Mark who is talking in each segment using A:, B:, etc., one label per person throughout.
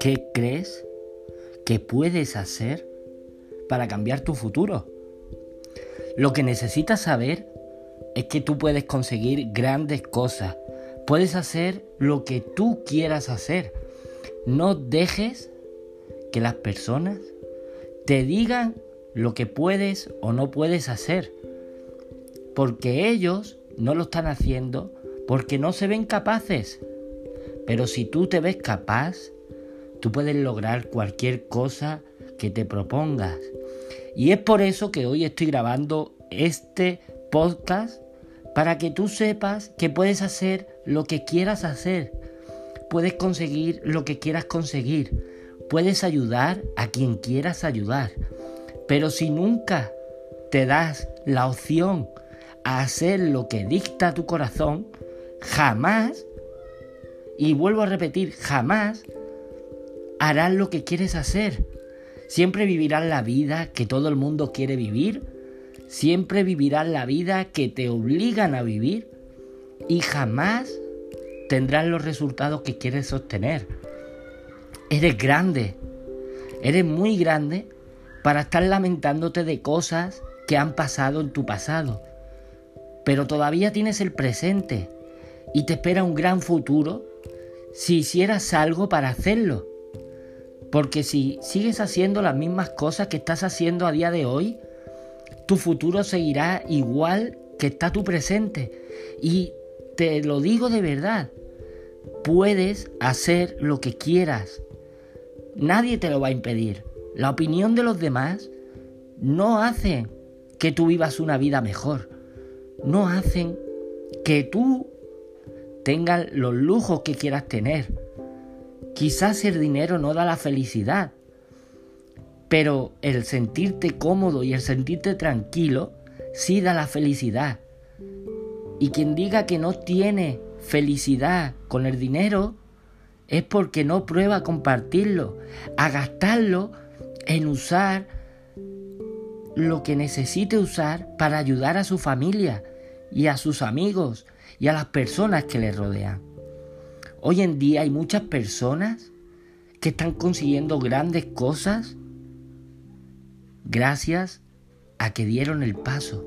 A: ¿Qué crees que puedes hacer para cambiar tu futuro? Lo que necesitas saber es que tú puedes conseguir grandes cosas. Puedes hacer lo que tú quieras hacer. No dejes que las personas te digan lo que puedes o no puedes hacer. Porque ellos no lo están haciendo porque no se ven capaces. Pero si tú te ves capaz, Tú puedes lograr cualquier cosa que te propongas. Y es por eso que hoy estoy grabando este podcast para que tú sepas que puedes hacer lo que quieras hacer. Puedes conseguir lo que quieras conseguir. Puedes ayudar a quien quieras ayudar. Pero si nunca te das la opción a hacer lo que dicta tu corazón, jamás, y vuelvo a repetir, jamás harás lo que quieres hacer. Siempre vivirás la vida que todo el mundo quiere vivir. Siempre vivirás la vida que te obligan a vivir. Y jamás tendrás los resultados que quieres obtener. Eres grande. Eres muy grande para estar lamentándote de cosas que han pasado en tu pasado. Pero todavía tienes el presente y te espera un gran futuro si hicieras algo para hacerlo. Porque si sigues haciendo las mismas cosas que estás haciendo a día de hoy, tu futuro seguirá igual que está tu presente. Y te lo digo de verdad, puedes hacer lo que quieras. Nadie te lo va a impedir. La opinión de los demás no hace que tú vivas una vida mejor. No hacen que tú tengas los lujos que quieras tener Quizás el dinero no da la felicidad, pero el sentirte cómodo y el sentirte tranquilo sí da la felicidad. Y quien diga que no tiene felicidad con el dinero es porque no prueba a compartirlo, a gastarlo en usar lo que necesite usar para ayudar a su familia y a sus amigos y a las personas que le rodean. Hoy en día hay muchas personas que están consiguiendo grandes cosas gracias a que dieron el paso.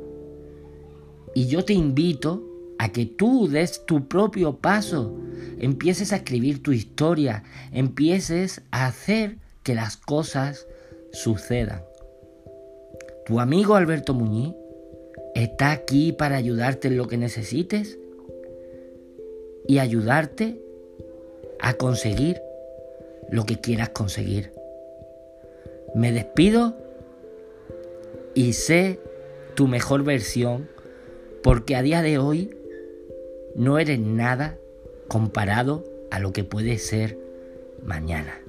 A: Y yo te invito a que tú des tu propio paso, empieces a escribir tu historia, empieces a hacer que las cosas sucedan. Tu amigo Alberto Muñiz está aquí para ayudarte en lo que necesites y ayudarte a conseguir lo que quieras conseguir. Me despido y sé tu mejor versión porque a día de hoy no eres nada comparado a lo que puede ser mañana.